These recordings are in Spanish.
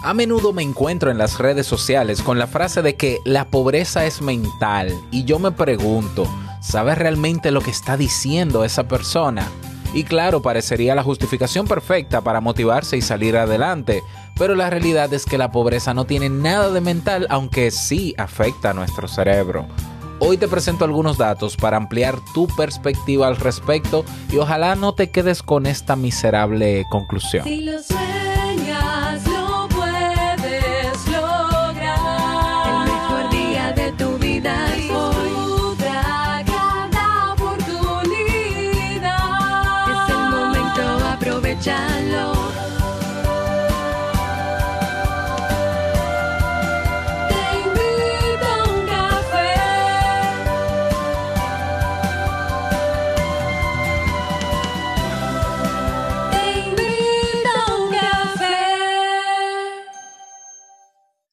A menudo me encuentro en las redes sociales con la frase de que la pobreza es mental y yo me pregunto, ¿sabe realmente lo que está diciendo esa persona? Y claro, parecería la justificación perfecta para motivarse y salir adelante, pero la realidad es que la pobreza no tiene nada de mental, aunque sí afecta a nuestro cerebro. Hoy te presento algunos datos para ampliar tu perspectiva al respecto y ojalá no te quedes con esta miserable conclusión.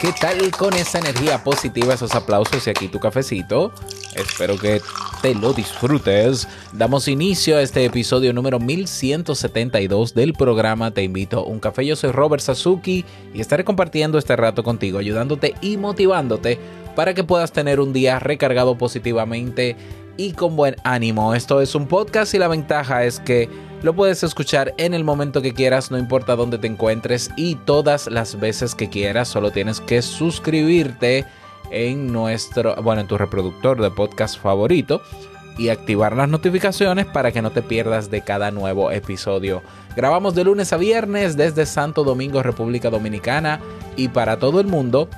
¿Qué tal con esa energía positiva, esos aplausos y aquí tu cafecito? Espero que te lo disfrutes. Damos inicio a este episodio número 1172 del programa Te invito a un café. Yo soy Robert Sasuki y estaré compartiendo este rato contigo, ayudándote y motivándote para que puedas tener un día recargado positivamente y con buen ánimo. Esto es un podcast y la ventaja es que lo puedes escuchar en el momento que quieras, no importa dónde te encuentres y todas las veces que quieras. Solo tienes que suscribirte en nuestro, bueno, en tu reproductor de podcast favorito y activar las notificaciones para que no te pierdas de cada nuevo episodio. Grabamos de lunes a viernes desde Santo Domingo, República Dominicana y para todo el mundo.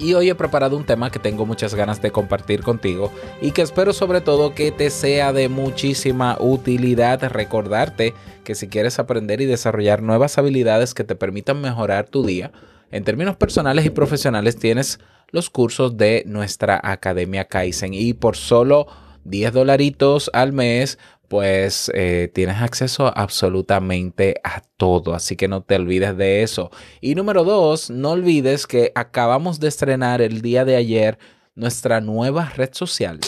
Y hoy he preparado un tema que tengo muchas ganas de compartir contigo y que espero sobre todo que te sea de muchísima utilidad. Recordarte que si quieres aprender y desarrollar nuevas habilidades que te permitan mejorar tu día, en términos personales y profesionales tienes los cursos de nuestra Academia Kaizen y por solo 10 dolaritos al mes pues eh, tienes acceso absolutamente a todo, así que no te olvides de eso. Y número dos, no olvides que acabamos de estrenar el día de ayer nuestra nueva red social.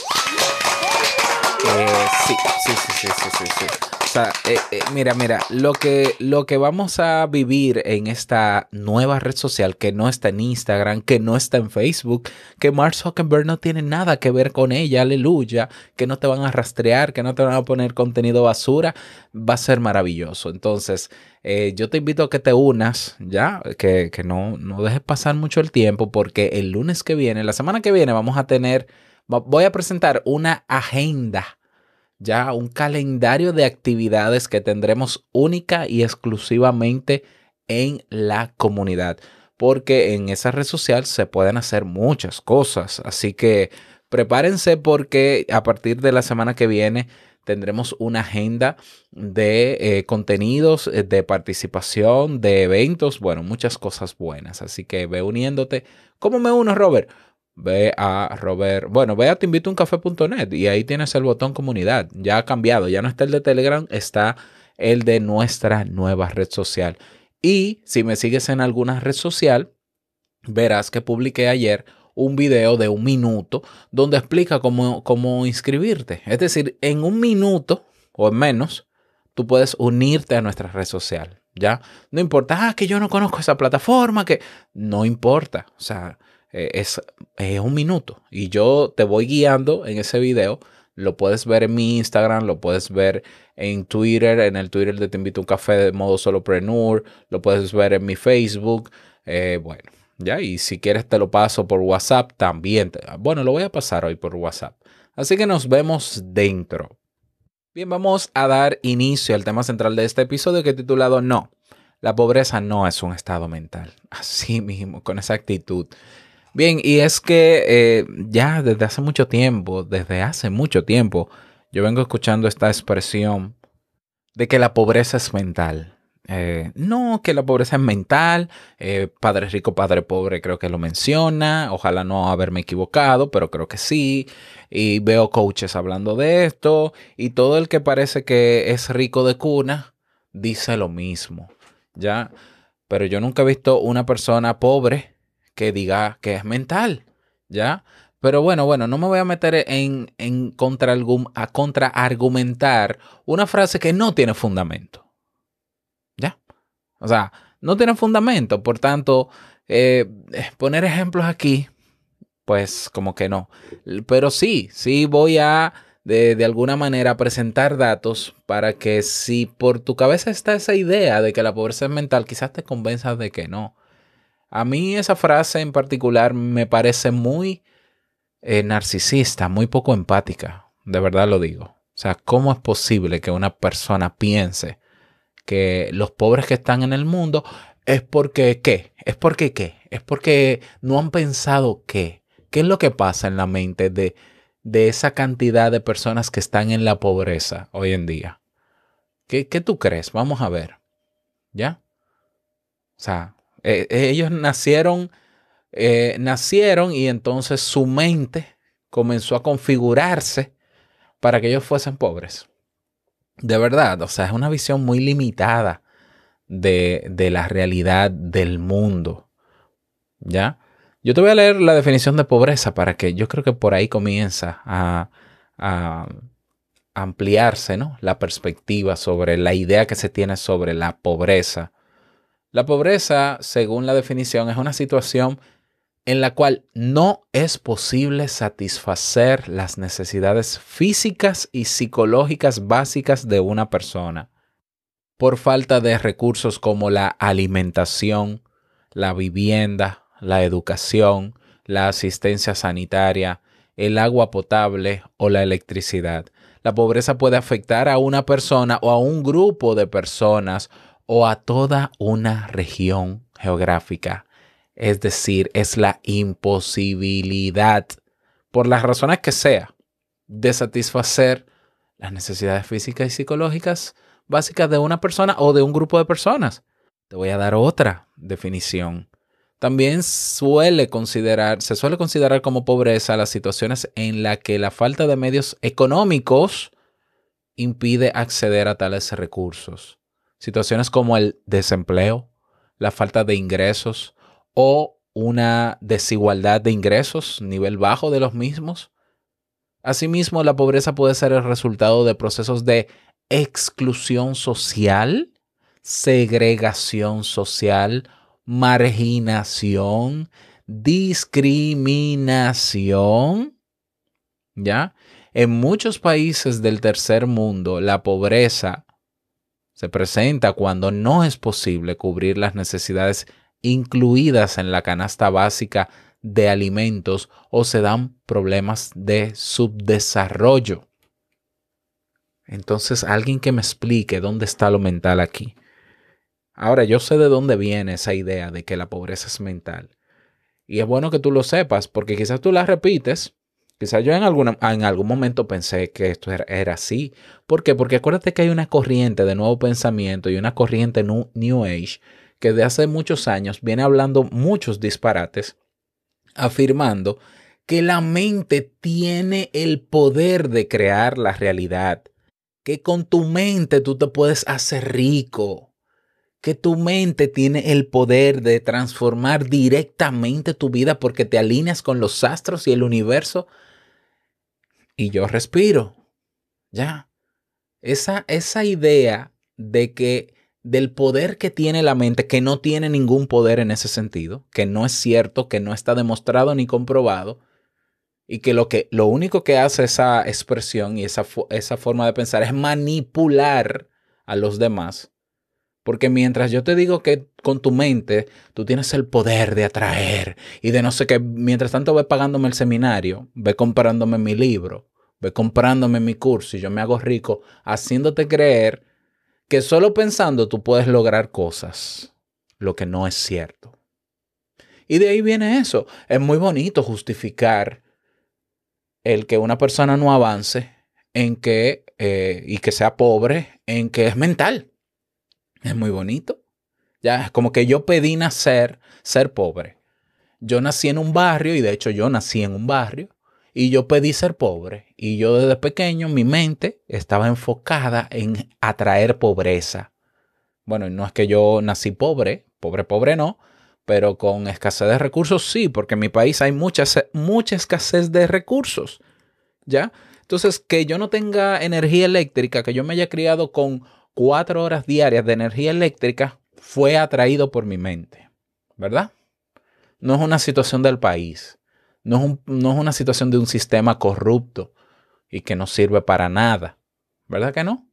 Eh, sí, sí, sí, sí, sí, sí. Sea, eh, eh, mira, mira, lo que, lo que vamos a vivir en esta nueva red social que no está en Instagram, que no está en Facebook, que Mark Zuckerberg no tiene nada que ver con ella, aleluya, que no te van a rastrear, que no te van a poner contenido basura, va a ser maravilloso. Entonces, eh, yo te invito a que te unas, ya, que, que no, no dejes pasar mucho el tiempo, porque el lunes que viene, la semana que viene, vamos a tener, voy a presentar una agenda ya un calendario de actividades que tendremos única y exclusivamente en la comunidad. Porque en esa red social se pueden hacer muchas cosas. Así que prepárense porque a partir de la semana que viene tendremos una agenda de eh, contenidos, eh, de participación, de eventos, bueno, muchas cosas buenas. Así que ve uniéndote. ¿Cómo me uno, Robert? Ve a Robert, bueno, ve a teinvitouncafé.net y ahí tienes el botón comunidad. Ya ha cambiado, ya no está el de Telegram, está el de nuestra nueva red social. Y si me sigues en alguna red social, verás que publiqué ayer un video de un minuto donde explica cómo, cómo inscribirte. Es decir, en un minuto o en menos, tú puedes unirte a nuestra red social. ¿Ya? No importa, ah, que yo no conozco esa plataforma, que no importa. O sea, eh, es, es un minuto y yo te voy guiando en ese video. Lo puedes ver en mi Instagram, lo puedes ver en Twitter, en el Twitter de Te Invito a un Café de modo solopreneur, lo puedes ver en mi Facebook. eh, bueno, ya, y si quieres te lo paso por WhatsApp también. bueno, lo voy a pasar hoy por WhatsApp. Así que nos vemos dentro. Bien, vamos a dar inicio al tema central de este episodio que he titulado No, la pobreza no es un estado mental. Así mismo, con esa actitud. Bien, y es que eh, ya desde hace mucho tiempo, desde hace mucho tiempo, yo vengo escuchando esta expresión de que la pobreza es mental. eh, no, que la pobreza es mental, eh, padre rico, padre pobre creo que lo menciona, ojalá no haberme equivocado, pero creo que sí, y veo coaches hablando de esto, y todo el que parece que es rico de cuna dice lo mismo, ¿ya? Pero yo nunca he visto una persona pobre que diga que es mental, ¿ya? Pero bueno, bueno, no me voy a meter en, en contra, a contraargumentar una frase que no tiene fundamento. ¿Ya? O sea, no tiene fundamento. Por tanto, eh, poner ejemplos aquí, pues como que no. Pero sí, sí voy a de, de, alguna manera presentar datos para que si por tu cabeza está esa idea de que la pobreza es mental, quizás te convenzas de que no. A mí esa frase en particular me parece muy eh, narcisista, muy poco empática, de verdad lo digo. O sea, ¿cómo es posible que una persona piense que los pobres que están en el mundo es porque qué? ¿Es porque qué? ¿Es porque no han pensado qué? ¿Qué es lo que pasa en la mente de, de esa cantidad de personas que están en la pobreza hoy en día? ¿Qué, qué tú crees? Vamos a ver. ¿Ya? O sea, eh, ellos nacieron eh, nacieron y entonces su mente comenzó a configurarse para que ellos fuesen pobres. De verdad, o sea, es una visión muy limitada de, de la realidad del mundo. ¿Ya? Yo te voy a leer la definición de pobreza para que yo creo que por ahí comienza a, a ampliarse ¿no? la perspectiva sobre la idea que se tiene sobre la pobreza. La pobreza, según la definición, es una situación en la cual no es posible satisfacer las necesidades físicas y psicológicas básicas de una persona por falta de recursos como la alimentación, la vivienda, la educación, la asistencia sanitaria, el agua potable o la electricidad. La pobreza puede afectar a una persona o a un grupo de personas o a toda una región geográfica es decir, es la imposibilidad, por las razones que sea, de satisfacer las necesidades físicas y psicológicas básicas de una persona o de un grupo de personas. Te voy a dar otra definición. También suele considerar, se suele considerar como pobreza las situaciones en las que la falta de medios económicos impide acceder a tales recursos. Situaciones como el desempleo, la falta de ingresos, o una desigualdad de ingresos, nivel bajo de los mismos. Asimismo, la pobreza puede ser el resultado de procesos de exclusión social, segregación social, marginación, discriminación. ¿Ya? En muchos países del tercer mundo, la pobreza se presenta cuando no es posible cubrir las necesidades incluidas en la canasta básica de alimentos o se dan problemas de subdesarrollo. Entonces, alguien que me explique dónde está lo mental aquí. Ahora, yo sé de dónde viene esa idea de que la pobreza es mental. Y es bueno que tú lo sepas, porque quizás tú la repites. Quizás yo en, alguna, en algún momento pensé que esto era, era, así. ¿Por qué? Porque acuérdate que hay una corriente de nuevo pensamiento y una corriente New Age que de hace muchos años viene hablando muchos disparates, afirmando que la mente tiene el poder de crear la realidad, que con tu mente tú te puedes hacer rico, que tu mente tiene el poder de transformar directamente tu vida porque te alineas con los astros y el universo. Y yo respiro, ya. Esa, esa idea de que del poder que tiene la mente, que no tiene ningún poder en ese sentido, que no es cierto, que no está demostrado ni comprobado, y que lo, que, lo único que hace esa expresión y esa, esa forma de pensar es manipular a los demás. Porque mientras yo te digo que con tu mente tú tienes el poder de atraer y de no sé qué, mientras tanto ve pagándome el seminario, ve comprándome mi libro, ve comprándome mi curso y yo me hago rico, haciéndote creer que solo pensando tú puedes lograr cosas, lo que no es cierto. Y de ahí viene eso. Es muy bonito justificar el que una persona no avance en que, eh, y que sea pobre, en que es mental. Es muy bonito. Ya, es como que yo pedí nacer, ser pobre. Yo nací en un barrio y de hecho yo nací en un barrio y yo pedí ser pobre. Y yo desde pequeño mi mente estaba enfocada en atraer pobreza. Bueno, no es que yo nací pobre, pobre, pobre no, pero con escasez de recursos sí, porque en mi país hay mucha, mucha escasez de recursos. ¿Ya? Entonces, que yo no tenga energía eléctrica, que yo me haya criado con cuatro horas diarias de energía eléctrica, fue atraído por mi mente. ¿Verdad? No es una situación del país. No es, un- no es una situación de un sistema corrupto y que no sirve para nada. ¿Verdad que no?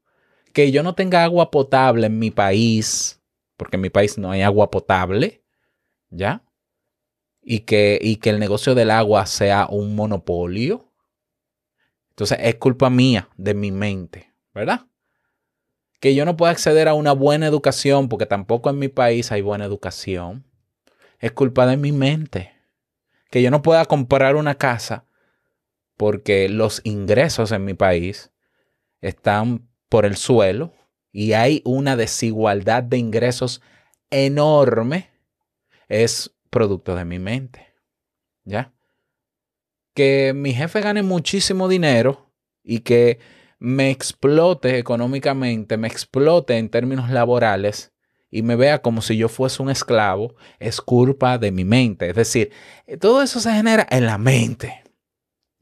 Que yo no tenga agua potable en mi país, porque en mi país no hay agua potable, ¿ya? Y que, y que el negocio del agua sea un monopolio. Entonces es culpa mía, de mi mente, ¿verdad? Que yo no pueda acceder a una buena educación, porque tampoco en mi país hay buena educación. Es culpa de mi mente. Que yo no pueda comprar una casa porque los ingresos en mi país están por el suelo y hay una desigualdad de ingresos enorme. Es producto de mi mente. ¿Ya? Que mi jefe gane muchísimo dinero y que me explote económicamente, me explote en términos laborales y me vea como si yo fuese un esclavo, es culpa de mi mente. Es decir, todo eso se genera en la mente.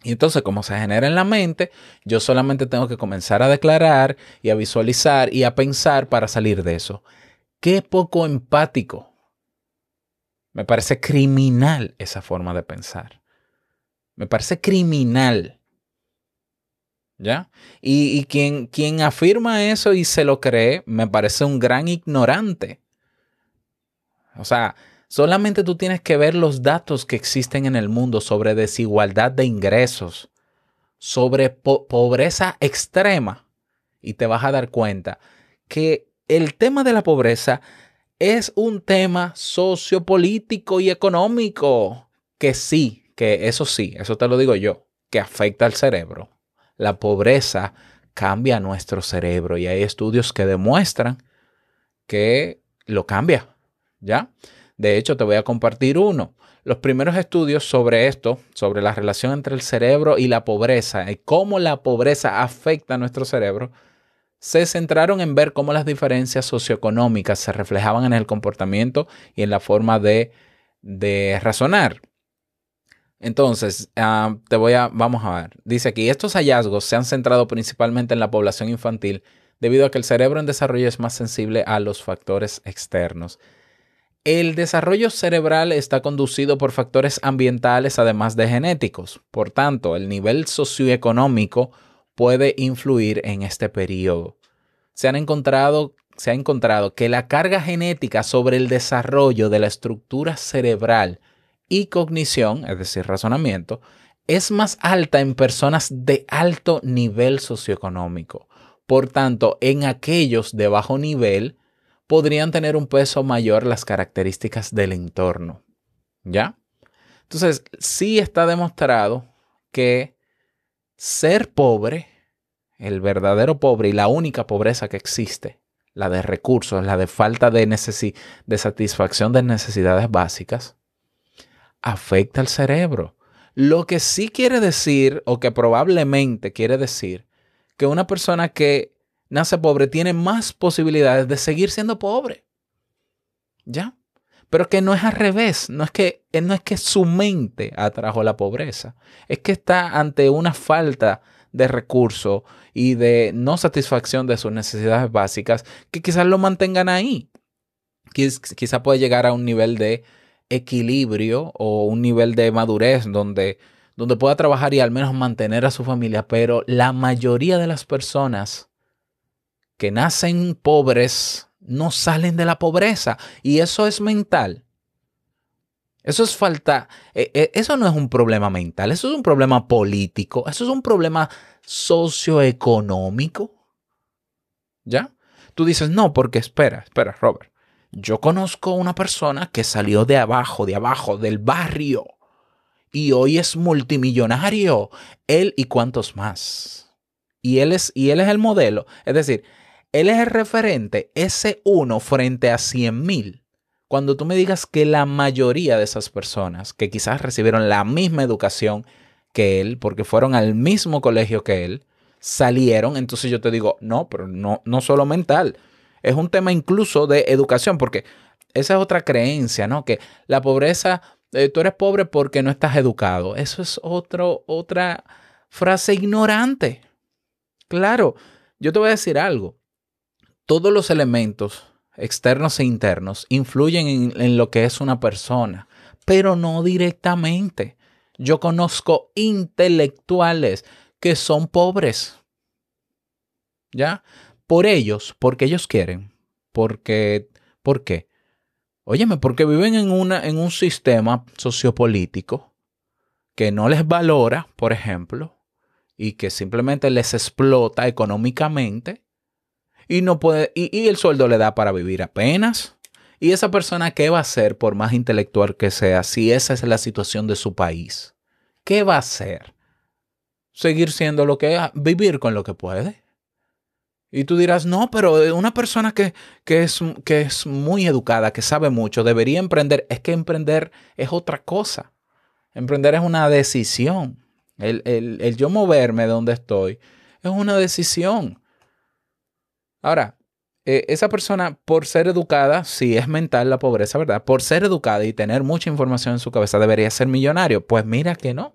Y entonces, como se genera en la mente, yo solamente tengo que comenzar a declarar y a visualizar y a pensar para salir de eso. Qué poco empático. Me parece criminal esa forma de pensar. Me parece criminal. ¿Ya? Y, y quien, quien afirma eso y se lo cree, me parece un gran ignorante. O sea, solamente tú tienes que ver los datos que existen en el mundo sobre desigualdad de ingresos, sobre po- pobreza extrema, y te vas a dar cuenta que el tema de la pobreza es un tema sociopolítico y económico, que sí, que eso sí, eso te lo digo yo, que afecta al cerebro. La pobreza cambia nuestro cerebro y hay estudios que demuestran que lo cambia, ¿ya? De hecho, te voy a compartir uno. Los primeros estudios sobre esto, sobre la relación entre el cerebro y la pobreza y cómo la pobreza afecta a nuestro cerebro, se centraron en ver cómo las diferencias socioeconómicas se reflejaban en el comportamiento y en la forma de, de razonar. Entonces, ah, te voy a, vamos a ver. Dice aquí, estos hallazgos se han centrado principalmente en la población infantil debido a que el cerebro en desarrollo es más sensible a los factores externos. El desarrollo cerebral está conducido por factores ambientales además de genéticos. Por tanto, el nivel socioeconómico puede influir en este periodo. Se, han encontrado, se ha encontrado que la carga genética sobre el desarrollo de la estructura cerebral y cognición, es decir, razonamiento, es más alta en personas de alto nivel socioeconómico. Por tanto, en aquellos de bajo nivel podrían tener un peso mayor las características del entorno. ¿Ya? Entonces, sí está demostrado que ser pobre, el verdadero pobre y la única pobreza que existe, la de recursos, la de falta de, de satisfacción de necesidades básicas, afecta al cerebro. Lo que sí quiere decir, o que probablemente quiere decir, que una persona que nace pobre tiene más posibilidades de seguir siendo pobre. ¿Ya? Pero que no es al revés, no es que eh, no es que su mente atrajo la pobreza, es que está ante una falta de recursos y de no satisfacción de sus necesidades básicas que quizás lo mantengan ahí. Quiz- Quizás puede llegar a un nivel de equilibrio o un nivel de madurez donde, donde pueda trabajar y al menos mantener a su familia, pero la mayoría de las personas que nacen pobres no salen de la pobreza y eso es mental. Eso es falta, eh, eh, eso no es un problema mental, eso es un problema político, eso es un problema socioeconómico. ¿Ya? Tú dices, no, porque espera, espera, Robert. Yo conozco una persona que salió de abajo, de abajo, del barrio, y hoy es multimillonario. Él y cuantos más. Y él es, y él es el modelo. Es decir, él es el referente, ese uno frente a 100 mil. Cuando tú me digas que la mayoría de esas personas que quizás recibieron la misma educación que él, porque fueron al mismo colegio que él, salieron, entonces yo te digo, no, pero no, no solo mental, es un tema incluso de educación, porque esa es otra creencia, ¿no? Que la pobreza, eh, tú eres pobre porque no estás educado. Eso es otro, otra frase ignorante. Claro, yo te voy a decir algo. Todos los elementos externos e internos influyen en, en lo que es una persona, pero no directamente. Yo conozco intelectuales que son pobres. ¿Ya? Por ellos, porque ellos quieren. Porque, ¿Por qué? Óyeme, porque viven en, una, en un sistema sociopolítico que no les valora, por ejemplo, y que simplemente les explota económicamente y no puede y, y, el sueldo le da para vivir apenas. Y esa persona qué va a hacer por más intelectual que sea si esa es la situación de su país? ¿Qué va a hacer? Seguir siendo lo que es, vivir con lo que puede. Y tú dirás, no, pero una persona que, que, es, que es muy educada, que sabe mucho, debería emprender. Es que emprender es otra cosa. Emprender es una decisión. El, el, el yo moverme de donde estoy es una decisión. Ahora, eh, esa persona, por ser educada, si es mental la pobreza, ¿verdad? Por ser educada y tener mucha información en su cabeza, debería ser millonario. Pues mira que no.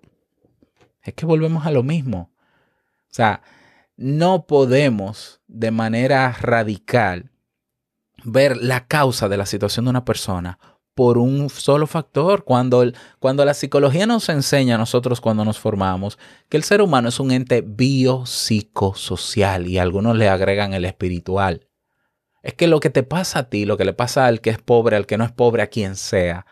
Es que volvemos a lo mismo. O sea, no podemos de manera radical ver la causa de la situación de una persona por un solo factor. Cuando, el, cuando la psicología nos enseña a nosotros cuando nos formamos que el ser humano es un ente biopsicosocial y algunos le agregan el espiritual. Es que lo que te pasa a ti, lo que le pasa al que es pobre, al que no es pobre, a quien sea,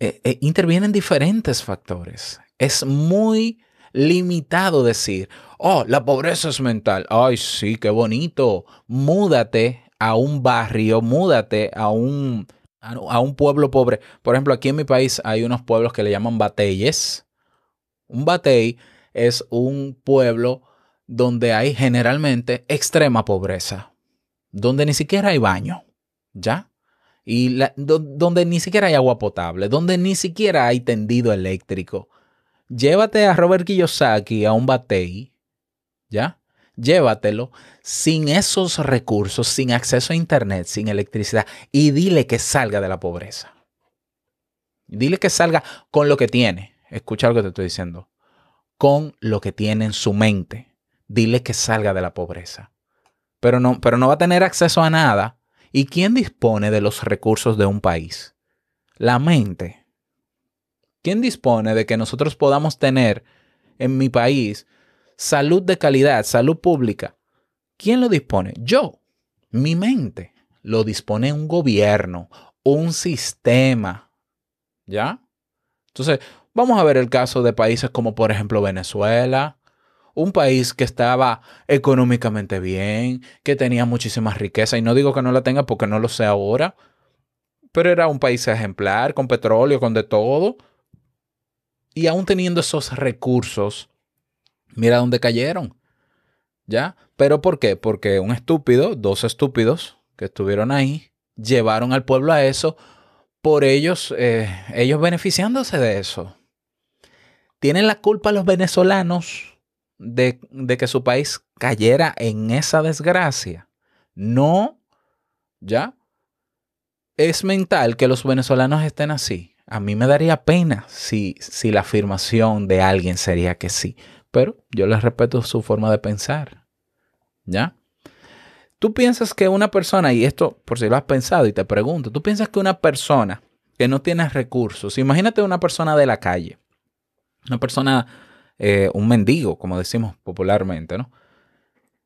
eh, eh, intervienen diferentes factores. Es muy limitado decir, oh, la pobreza es mental. Ay, sí, qué bonito. Múdate a un barrio, múdate a un, a un pueblo pobre. Por ejemplo, aquí en mi país hay unos pueblos que le llaman bateyes. Un batey es un pueblo donde hay generalmente extrema pobreza, donde ni siquiera hay baño, ¿ya? Y donde ni siquiera hay agua potable, donde ni siquiera hay tendido eléctrico, llévate a Robert Kiyosaki a un batey, ¿ya? Llévatelo sin esos recursos, sin acceso a internet, sin electricidad y dile que salga de la pobreza. Dile que salga con lo que tiene. Escucha lo que te estoy diciendo. Con lo que tiene en su mente. Dile que salga de la pobreza. Pero no, pero no va a tener acceso a nada. ¿Y quién dispone de los recursos de un país? La mente. ¿Quién dispone de que nosotros podamos tener en mi país salud de calidad, salud pública? ¿Quién lo dispone? Yo, mi mente. Lo dispone un gobierno, un sistema. ¿Ya? Entonces, vamos a ver el caso de países como por ejemplo Venezuela, un país que estaba económicamente bien, que tenía muchísima riqueza, y no digo que no la tenga porque no lo sé ahora, pero era un país ejemplar, con petróleo, con de todo, y aún teniendo esos recursos, mira dónde cayeron. ¿Ya? ¿Pero por qué? Porque un estúpido, dos estúpidos que estuvieron ahí, llevaron al pueblo a eso por ellos, eh, ellos beneficiándose de eso. ¿Tienen la culpa los venezolanos de, de que su país cayera en esa desgracia? No, ¿ya? Es mental que los venezolanos estén así. A mí me daría pena si, si la afirmación de alguien sería que sí, pero yo les respeto su forma de pensar. ¿Ya? Tú piensas que una persona, y esto por si lo has pensado y te pregunto, tú piensas que una persona que no tiene recursos, imagínate una persona de la calle, una persona, eh, un mendigo, como decimos popularmente, ¿no?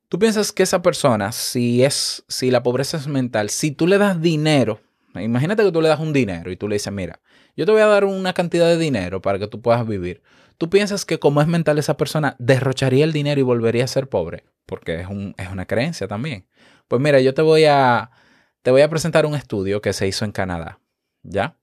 Tú piensas que esa persona, si es, si la pobreza es mental, si tú le das dinero, imagínate que tú le das un dinero y tú le dices, mira, yo te voy a dar una cantidad de dinero para que tú puedas vivir. ¿Tú piensas que como es mental esa persona derrocharía el dinero y volvería a ser pobre? Porque es, un, es una creencia también. Pues mira, yo te voy a te voy a presentar un estudio que se hizo en Canadá, ¿ya?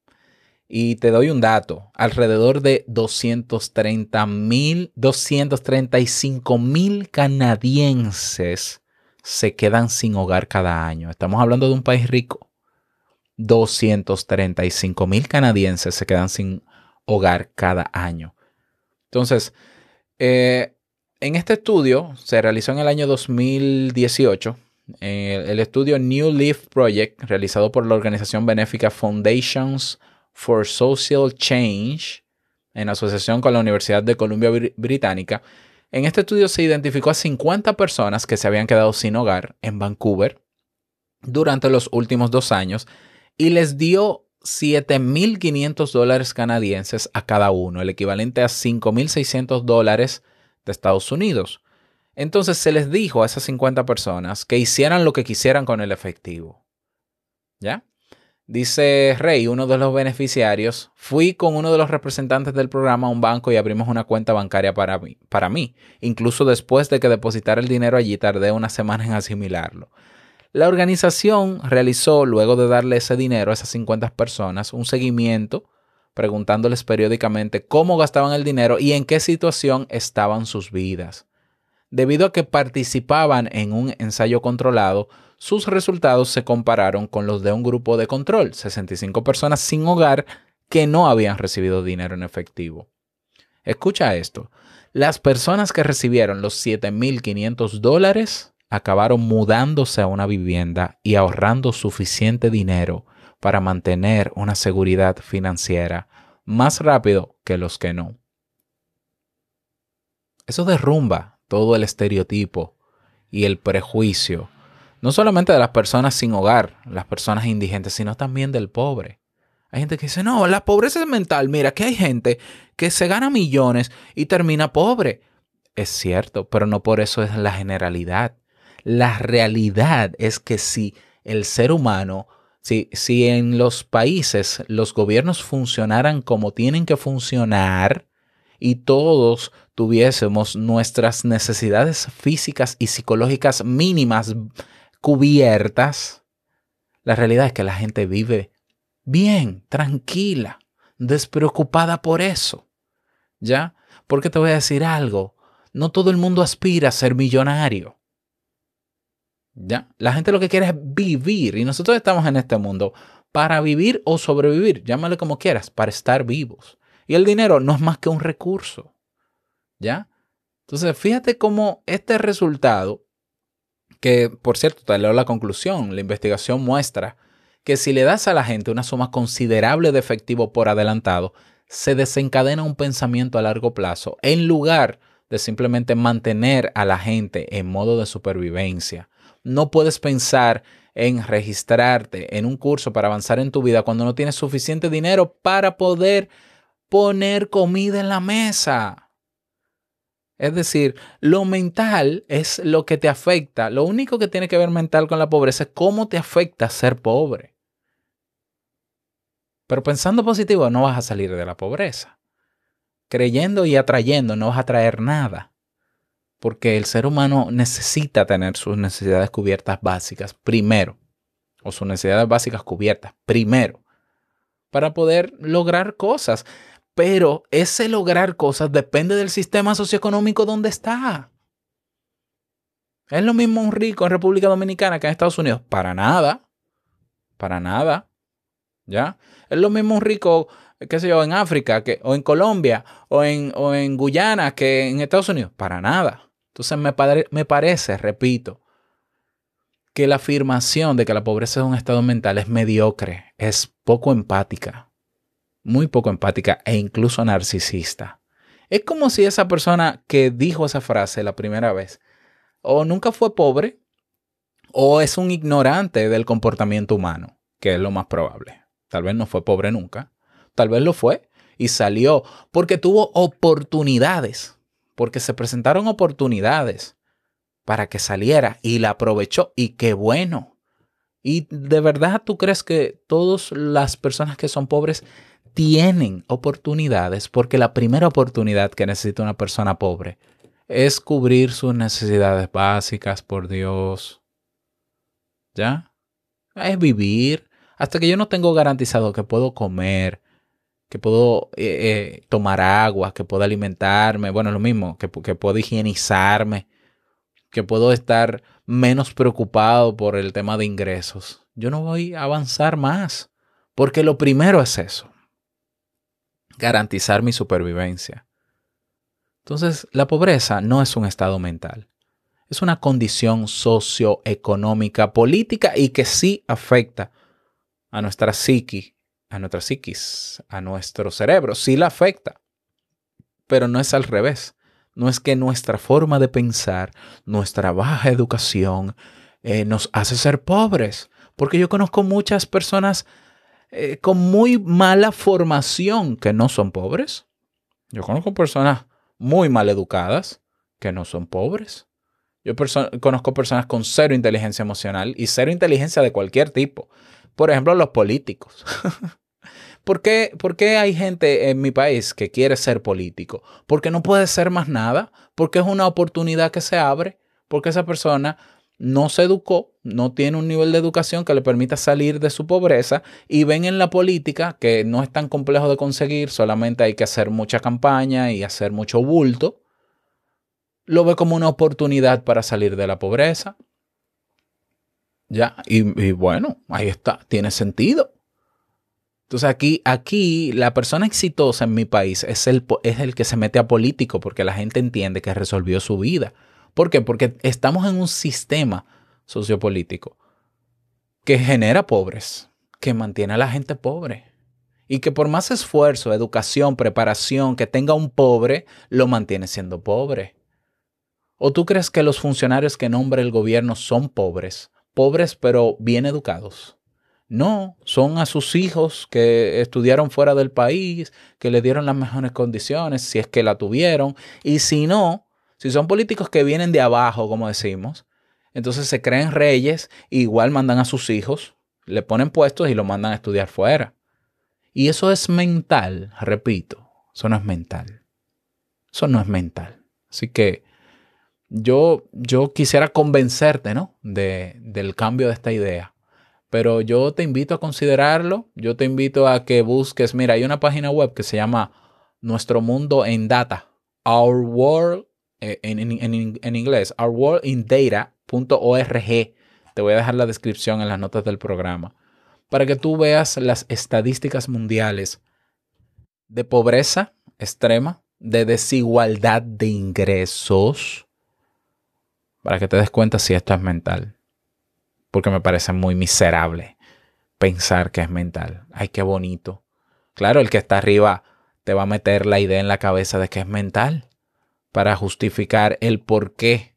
Y te doy un dato, alrededor de 230 mil, 235 mil canadienses se quedan sin hogar cada año. Estamos hablando de un país rico. 235 mil canadienses se quedan sin hogar cada año. Entonces, eh, en este estudio se realizó en el año 2018 eh, el estudio New Leaf Project, realizado por la organización benéfica Foundations for Social Change, en asociación con la Universidad de Columbia Br- Británica. En este estudio se identificó a 50 personas que se habían quedado sin hogar en Vancouver durante los últimos dos años y les dio 7.500 dólares canadienses a cada uno, el equivalente a 5.600 dólares de Estados Unidos. Entonces se les dijo a esas 50 personas que hicieran lo que quisieran con el efectivo. ¿Ya? Dice Rey, uno de los beneficiarios, fui con uno de los representantes del programa a un banco y abrimos una cuenta bancaria para mí, para mí. Incluso después de que depositara el dinero allí tardé una semana en asimilarlo. La organización realizó, luego de darle ese dinero a esas 50 personas, un seguimiento preguntándoles periódicamente cómo gastaban el dinero y en qué situación estaban sus vidas. Debido a que participaban en un ensayo controlado, sus resultados se compararon con los de un grupo de control, 65 personas sin hogar que no habían recibido dinero en efectivo. Escucha esto, las personas que recibieron los 7.500 dólares acabaron mudándose a una vivienda y ahorrando suficiente dinero para mantener una seguridad financiera más rápido que los que no. Eso derrumba todo el estereotipo y el prejuicio, no solamente de las personas sin hogar, las personas indigentes, sino también del pobre. Hay gente que dice, no, la pobreza es mental. Mira, que hay gente que se gana millones y termina pobre. Es cierto, pero no por eso es la generalidad. La realidad es que si el ser humano, si, si en los países los gobiernos funcionaran como tienen que funcionar y todos tuviésemos nuestras necesidades físicas y psicológicas mínimas cubiertas, la realidad es que la gente vive bien, tranquila, despreocupada por eso. ¿Ya? Porque te voy a decir algo, no todo el mundo aspira a ser millonario. ¿Ya? La gente lo que quiere es vivir y nosotros estamos en este mundo para vivir o sobrevivir, llámale como quieras, para estar vivos. Y el dinero no es más que un recurso. ¿Ya? Entonces, fíjate cómo este resultado, que por cierto, te leo la conclusión, la investigación muestra que si le das a la gente una suma considerable de efectivo por adelantado, se desencadena un pensamiento a largo plazo en lugar de simplemente mantener a la gente en modo de supervivencia. No puedes pensar en registrarte en un curso para avanzar en tu vida cuando no tienes suficiente dinero para poder poner comida en la mesa. Es decir, lo mental es lo que te afecta. Lo único que tiene que ver mental con la pobreza es cómo te afecta ser pobre. Pero pensando positivo no vas a salir de la pobreza. Creyendo y atrayendo no vas a traer nada. Porque el ser humano necesita tener sus necesidades cubiertas básicas primero. O sus necesidades básicas cubiertas primero. Para poder lograr cosas. Pero ese lograr cosas depende del sistema socioeconómico donde está. ¿Es lo mismo un rico en República Dominicana que en Estados Unidos? Para nada. Para nada. ¿Ya? Es lo mismo un rico, qué sé yo, en África que, o en Colombia o en, o en Guyana que en Estados Unidos. Para nada. Entonces me, pare- me parece, repito, que la afirmación de que la pobreza es un estado mental es mediocre, es poco empática, muy poco empática e incluso narcisista. Es como si esa persona que dijo esa frase la primera vez o nunca fue pobre o es un ignorante del comportamiento humano, que es lo más probable. Tal vez no fue pobre nunca, tal vez lo fue y salió porque tuvo oportunidades, porque se presentaron oportunidades para que saliera y la aprovechó y qué bueno. ¿Y de verdad tú crees que todas las personas que son pobres tienen oportunidades? Porque la primera oportunidad que necesita una persona pobre es cubrir sus necesidades básicas, por Dios. ¿Ya? Es vivir. Hasta que yo no tengo garantizado que puedo comer, que puedo eh, eh, tomar agua, que puedo alimentarme, bueno, lo mismo, que, que puedo higienizarme, que puedo estar menos preocupado por el tema de ingresos, yo no voy a avanzar más. Porque lo primero es eso, garantizar mi supervivencia. Entonces, la pobreza no es un estado mental, es una condición socioeconómica, política y que sí afecta a nuestra psiqui, a nuestra psiquis, a nuestro cerebro, sí la afecta, pero no es al revés. No es que nuestra forma de pensar, nuestra baja educación, eh, nos hace ser pobres. Porque yo conozco muchas personas eh, con muy mala formación que no son pobres. Yo conozco personas muy mal educadas que no son pobres. Yo conozco personas con cero inteligencia emocional y cero inteligencia de cualquier tipo. Por ejemplo, los políticos. ¿Por qué, ¿Por qué hay gente en mi país que quiere ser político? Porque no puede ser más nada, porque es una oportunidad que se abre, porque esa persona no se educó, no tiene un nivel de educación que le permita salir de su pobreza y ven en la política que no es tan complejo de conseguir, solamente hay que hacer mucha campaña y hacer mucho bulto, lo ve como una oportunidad para salir de la pobreza. Ya, y, bueno, ahí está, tiene sentido. Entonces aquí, aquí la persona exitosa en mi país es el, es el que se mete a político porque la gente entiende que resolvió su vida. ¿Por qué? Porque estamos en un sistema sociopolítico que genera pobres, que mantiene a la gente pobre. Y que por más esfuerzo, educación, preparación que tenga un pobre, lo mantiene siendo pobre. ¿O tú crees que los funcionarios que nombra el gobierno son pobres? Pobres pero bien educados. No, son a sus hijos que estudiaron fuera del país, que le dieron las mejores condiciones, si es que la tuvieron. Y si no, si son políticos que vienen de abajo, como decimos, entonces se creen reyes, igual mandan a sus hijos, le ponen puestos y lo mandan a estudiar fuera. Y eso es mental, repito, eso no es mental. Eso no es mental. Así que yo, yo quisiera convencerte, ¿no? De, del cambio de esta idea. Pero yo te invito a considerarlo. Yo te invito a que busques. Mira, hay una página web que se llama Nuestro Mundo en Data. Our World eh, en, en, en, inglés. ourworldindata.org. Te voy a dejar la descripción en las notas del programa. Para que tú veas las estadísticas mundiales de pobreza extrema, de desigualdad de ingresos. Para que te des cuenta si esto es mental porque me parece muy miserable pensar que es mental. Ay, qué bonito. Claro, el que está arriba te va a meter la idea en la cabeza de que es mental para justificar el por qué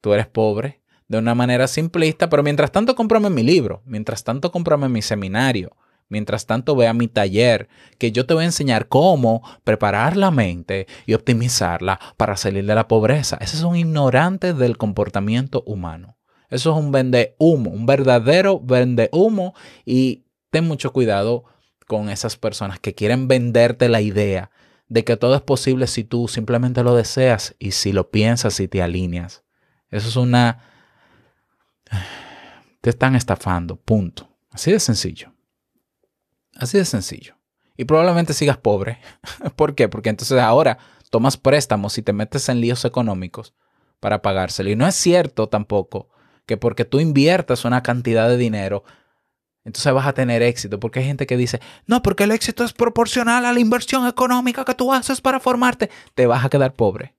tú eres pobre de una manera simplista, pero mientras tanto cómprame mi libro, mientras tanto cómprame mi seminario, mientras tanto vea mi taller, que yo te voy a enseñar cómo preparar la mente y optimizarla para salir de la pobreza. Ese es un ignorante del comportamiento humano. Eso es un vende humo, un verdadero vende humo y ten mucho cuidado con esas personas que quieren venderte la idea de que todo es posible si tú simplemente lo deseas y si lo piensas y te alineas. Eso es una... Te están estafando, punto. Así de sencillo. Así de sencillo. Y probablemente sigas pobre. ¿Por qué? Porque entonces ahora tomas préstamos y te metes en líos económicos para pagárselo. Y no es cierto tampoco que porque tú inviertas una cantidad de dinero, entonces vas a tener éxito. Porque hay gente que dice, no, porque el éxito es proporcional a la inversión económica que tú haces para formarte. Te vas a quedar pobre.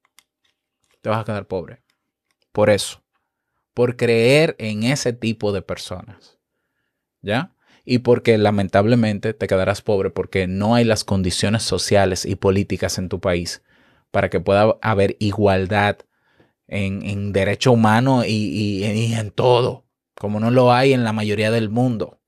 Te vas a quedar pobre. Por eso. Por creer en ese tipo de personas. ¿Ya? Y porque lamentablemente te quedarás pobre porque no hay las condiciones sociales y políticas en tu país para que pueda haber igualdad en, derecho humano y, y en todo, como no lo hay en la mayoría del mundo.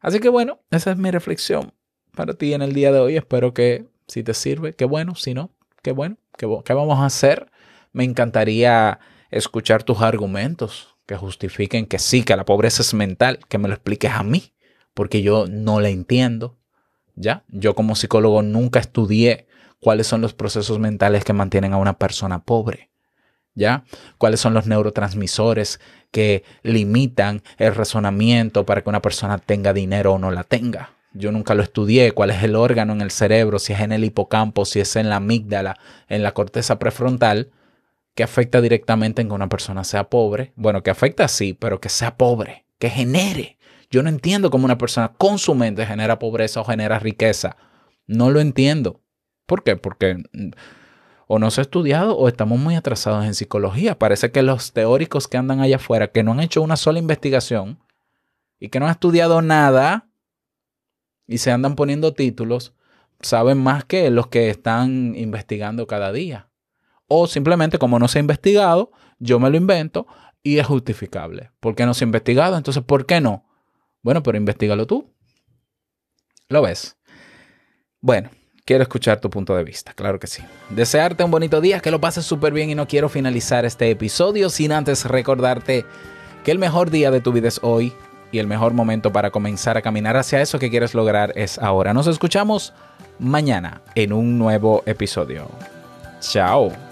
Así que bueno, esa es mi reflexión para ti en el día de hoy. Espero que si te sirve, qué bueno, si no, qué bueno, qué, qué vamos a hacer. Me encantaría escuchar tus argumentos que justifiquen que sí, que la pobreza es mental, que me lo expliques a mí, porque yo no la entiendo. ¿Ya? Yo como psicólogo nunca estudié cuáles son los procesos mentales que mantienen a una persona pobre. ¿ya? ¿Cuáles son los neurotransmisores que limitan el razonamiento para que una persona tenga dinero o no la tenga? Yo nunca lo estudié, cuál es el órgano en el cerebro, si es en el hipocampo, si es en la amígdala, en la corteza prefrontal, que afecta directamente en que una persona sea pobre. Bueno, que afecta sí, pero que sea pobre, que genere. Yo no entiendo cómo una persona con su mente genera pobreza o genera riqueza. No lo entiendo. ¿Por qué? Porque mm, o no se ha estudiado o estamos muy atrasados en psicología. Parece que los teóricos que andan allá afuera, que no han hecho una sola investigación y que no han estudiado nada y se andan poniendo títulos, saben más que los que están investigando cada día. O simplemente como no se ha investigado, yo me lo invento y es justificable. ¿Por qué no se ha investigado? Entonces, ¿por qué no? Bueno, pero investigalo tú. ¿Lo ves? Bueno, quiero escuchar tu punto de vista, claro que sí. Desearte un bonito día, que lo pases súper bien y no quiero finalizar este episodio sin antes recordarte que el mejor día de tu vida es hoy y el mejor momento para comenzar a caminar hacia eso que quieres lograr es ahora. Nos escuchamos mañana en un nuevo episodio. Chao.